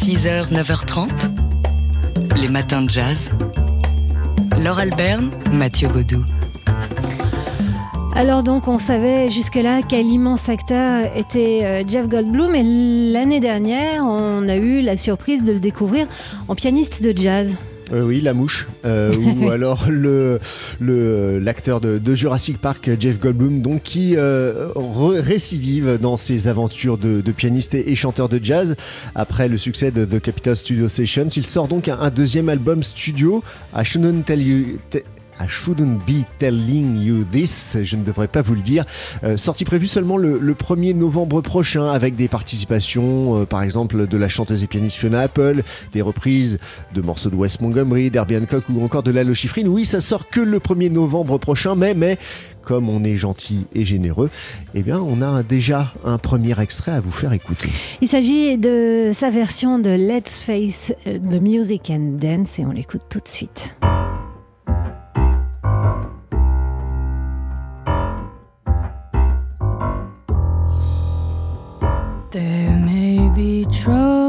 6h, 9h30, les matins de jazz. Laure Alberne, Mathieu Baudou. Alors donc on savait jusque-là quel immense acteur était euh, Jeff Goldblum et l'année dernière on a eu la surprise de le découvrir en pianiste de jazz. Euh, oui, la mouche. Euh, ou alors le l'acteur de, Jurassic Park, Jeff Goldblum, donc qui euh, récidive dans ses aventures de, pianiste et, chanteur de jazz après le succès de The Capital Studio Sessions. Il sort donc un, deuxième album studio. à Shouldn't Tell You. I shouldn't be telling you this, je ne devrais pas vous le dire. Euh, sortie prévue seulement le, 1er novembre prochain avec des participations, euh, par exemple, de la chanteuse et pianiste Fiona Apple, des reprises de morceaux de Wes Montgomery, d'Herbie Hancock ou encore de Lalo Schifrin. Oui, ça sort que le 1er novembre prochain, mais, mais comme on est gentil et généreux, eh bien, on a déjà un premier extrait à vous faire écouter. Il s'agit de sa version de Let's Face the Music and Dance et on l'écoute tout de suite. Be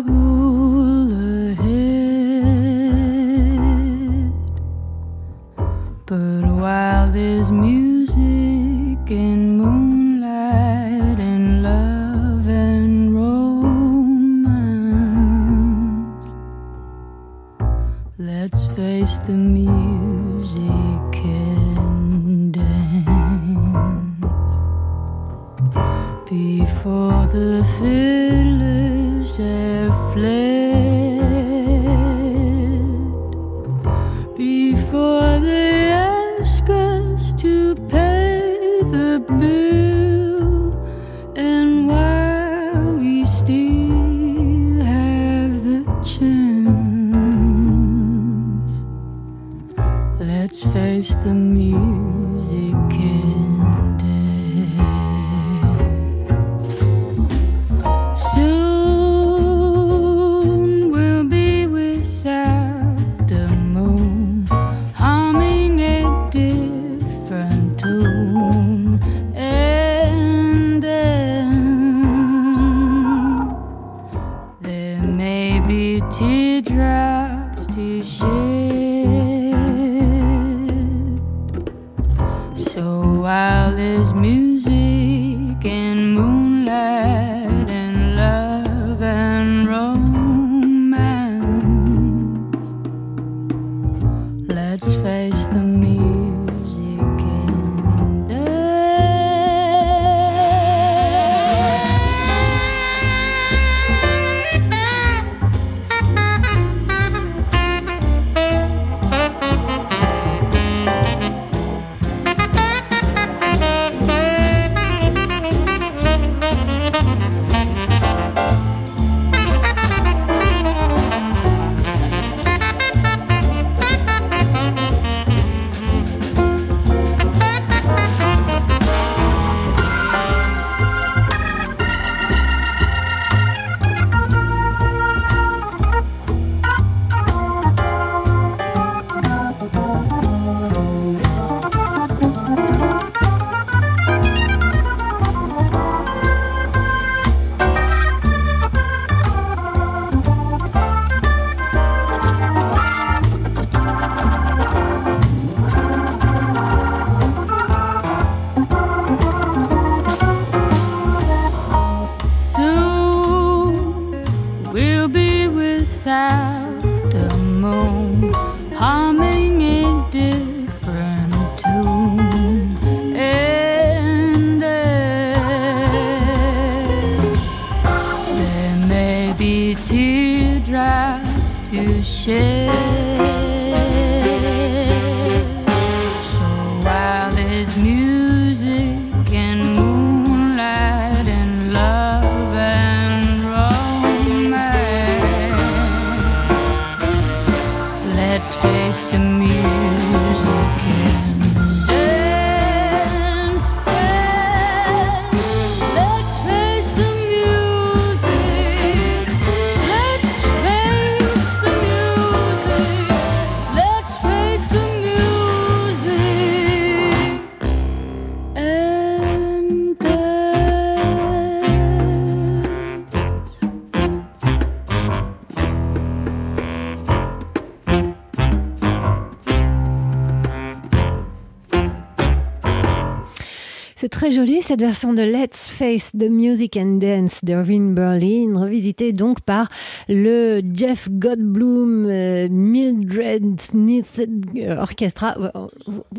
be teardrops to shed. So while there's music C'est très joli cette version de Let's Face the Music and Dance d'Irving Berlin, revisitée donc par le Jeff Goldblum euh, Mildred Snitzer Orchestra,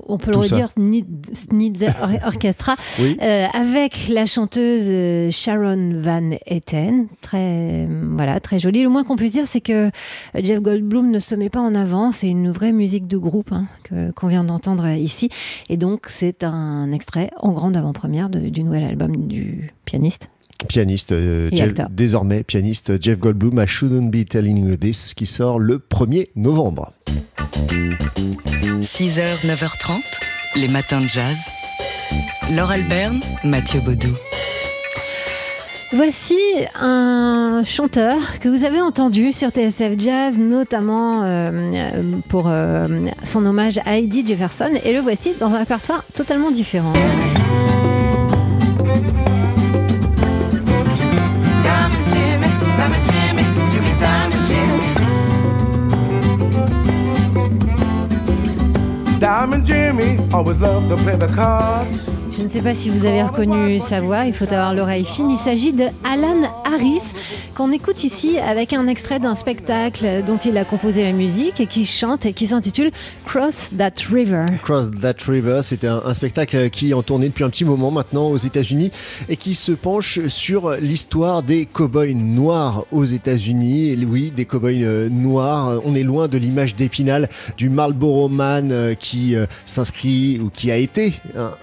on peut le redire Snitzer Orchestra, euh, avec la chanteuse euh, Sharon Van Etten, très voilà très joli. Le moins qu'on puisse dire, c'est que Jeff Goldblum ne se met pas en avant, c'est une vraie musique de groupe hein, qu'on vient d'entendre ici, et donc c'est un extrait en grande avant-première du nouvel album du pianiste. Pianiste, euh, désormais pianiste Jeff Goldblum, I Shouldn't Be Telling You This, qui sort le 1er novembre. 6h, 9h30, les matins de jazz. Laure Alberne, Mathieu Baudou. Voici un chanteur que vous avez entendu sur TSF Jazz, notamment euh, pour euh, son hommage à Eddie Jefferson, et le voici dans un répertoire totalement différent. Diamond Jimmy always loved to play the cards. Je ne sais pas si vous avez reconnu sa voix, il faut avoir l'oreille fine. Il s'agit de Alan Harris, qu'on écoute ici avec un extrait d'un spectacle dont il a composé la musique et qui chante et qui s'intitule Cross That River. Cross That River, c'était un, spectacle qui est en tournée depuis un petit moment maintenant aux États-Unis et qui se penche sur l'histoire des cow-boys noirs aux États-Unis. Oui, des cow-boys euh, noirs. On est loin de l'image d'Épinal du Marlboro Man euh, qui euh, s'inscrit ou qui a été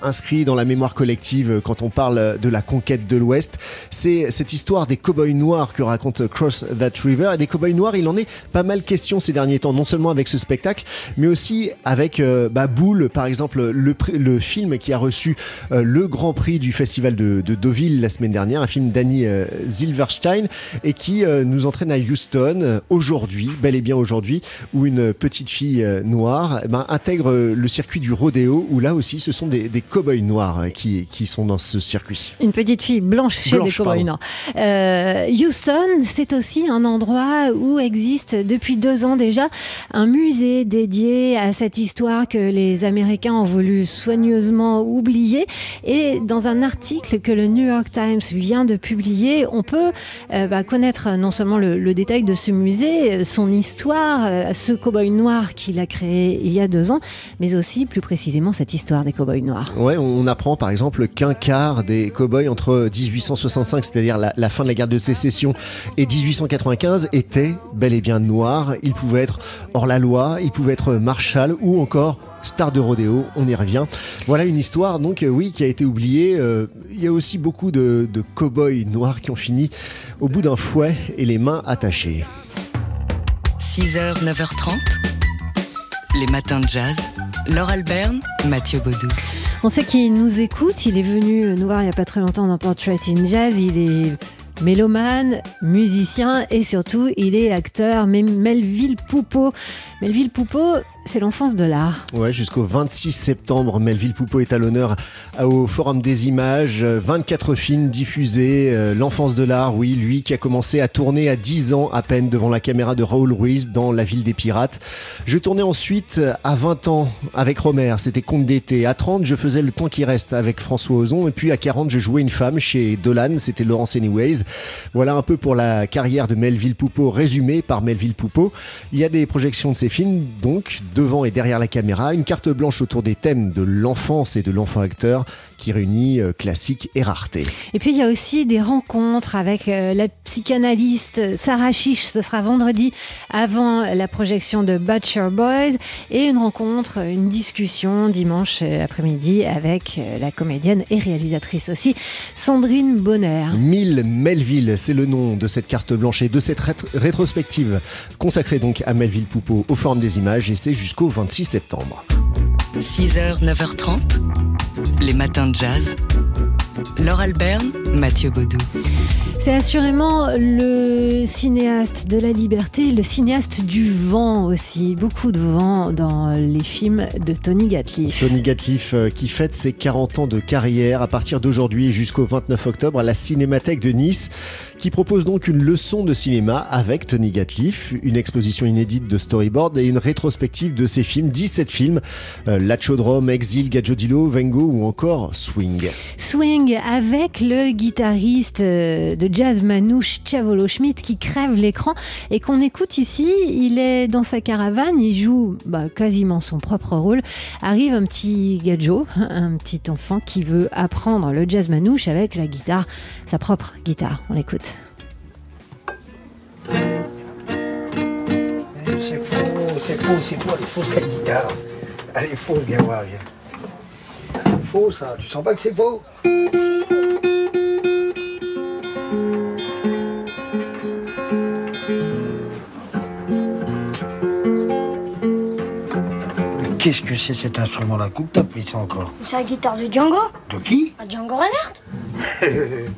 inscrit dans la mémoire collective quand on parle de la conquête de l'Ouest. C'est cette histoire des cow-boys noirs que raconte Cross That River. Et des cow-boys noirs, il en est pas mal question ces derniers temps, non seulement avec ce spectacle, mais aussi avec euh, bah, par exemple, le, film qui a reçu euh, le grand prix du festival de, Deauville la semaine dernière, un film d'Annie euh, Silverstein, et qui nous entraîne à Houston aujourd'hui, bel et bien aujourd'hui, où une petite fille noire eh ben, intègre le circuit du rodéo, où là aussi ce sont des, des cow-boys noirs euh, qui, qui, sont dans ce circuit. Une petite fille blanche chez des cowboys euh, Houston, c'est aussi un endroit où existe depuis deux ans déjà un musée dédié à cette histoire que les Américains ont voulu soigneusement oublier. Et dans un article que le New York Times vient de publier, on peut euh, bah, connaître non seulement le, détail de ce musée, son histoire, ce cowboy noir qu'il a créé il y a deux ans, mais aussi plus précisément cette histoire des cowboys noirs. Ouais, on a par exemple qu'un quart des cow-boys entre 1865, c'est-à-dire la, fin de la guerre de sécession, et 1895 étaient bel et bien noirs. Ils pouvaient être hors la loi, ils pouvaient être marshal ou encore star de rodéo, on y revient. Voilà une histoire donc euh, oui qui a été oubliée. Euh, il y a aussi beaucoup de, de cow-boys noirs qui ont fini au bout d'un fouet et les mains attachées. 6h, 9h30, les matins de jazz. Laure Alberne, Mathieu Baudou. On sait qu'il nous écoute, il est venu nous voir il n'y a pas très longtemps dans Portrait in Jazz, il est mélomane, musicien et surtout il est acteur. Melville Poupeau, Melville Poupeau, c'est l'enfance de l'art. Ouais, jusqu'au 26 septembre, Melville Poupeau est à l'honneur au Forum des Images. 24 films diffusés. Euh, l'enfance de l'art, oui, lui qui a commencé à tourner à 10 ans à peine devant la caméra de Raoul Ruiz dans La Ville des Pirates. Je tournais ensuite à 20 ans avec Romer, c'était Conte d'été. À 30, je faisais Le temps qui reste avec François Ozon. Et puis à 40, je jouais une femme chez Dolan, c'était Laurence Anyways. Voilà un peu pour la carrière de Melville Poupeau, résumée par Melville Poupeau. Il y a des projections de ses films, donc, devant et derrière la caméra, une carte blanche autour des thèmes de l'enfance et de l'enfant acteur qui réunit euh, classique et rareté. Et puis il y a aussi des rencontres avec euh, la psychanalyste Sarah Chiche, ce sera vendredi avant la projection de Butcher Boys, et une rencontre, une discussion dimanche euh, après-midi avec la comédienne et réalisatrice aussi, Sandrine Bonner. Mille Melville, c'est le nom de cette carte blanche et de cette rétrospective consacrée donc à Melville Poupeau aux formes des images, et c'est jusqu'au 26 septembre. 6h, 9h30, les matins de jazz. Laure Alberne, Mathieu Baudou. C'est assurément le cinéaste de la liberté, le cinéaste du vent aussi. Beaucoup de vent dans les films de Tony Gatliff. Tony Gatliff euh, qui fête ses 40 ans de carrière à partir d'aujourd'hui jusqu'au 29 octobre à la Cinémathèque de Nice, qui propose donc une leçon de cinéma avec Tony Gatliff, une exposition inédite de storyboard et une rétrospective de ses films, 17 films, euh, La Chaudrome, Exil, Gadjodilo, Vengo ou encore Swing. Swing avec le guitariste euh, de jazz manouche Chavolo Schmidt qui crève l'écran et qu'on écoute ici. Il est dans sa caravane, il joue bah, quasiment son propre rôle. Arrive un petit gadjo, un petit enfant qui veut apprendre le jazz manouche avec la guitare, sa propre guitare. On l'écoute. C'est faux, c'est faux, c'est faux, elle est fausse cette guitare. Elle est fausse, viens voir, viens. Faux ça, tu sens pas que c'est faux? Qu'est-ce que c'est cet instrument-là Coupe t'as pris ça encore? C'est la guitare de Django. De qui? À Django Reinhardt.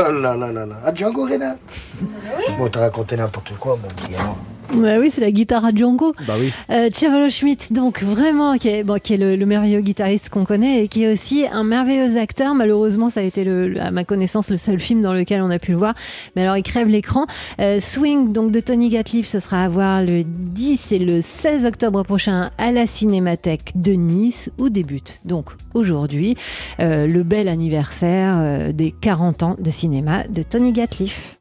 Oh là là là là. Ah, Django Reinhardt. Bon, t'as raconté n'importe quoi, mon petit. Ouais, oui, c'est la guitare à Django. Bah oui. Euh, Chavolo Schmidt, donc vraiment, qui est, bon, qui est le, le merveilleux guitariste qu'on connaît et qui est aussi un merveilleux acteur. Malheureusement, ça a été, le, le- à ma connaissance, le seul film dans lequel on a pu le voir. Mais alors, il crève l'écran. Euh, Swing, donc de Tony Gatliff, ce sera à voir le 10 et le 16 octobre prochain à la Cinémathèque de Nice, où débute donc aujourd'hui euh, le bel anniversaire euh, des 40 ans de cinéma de Tony Gatliff.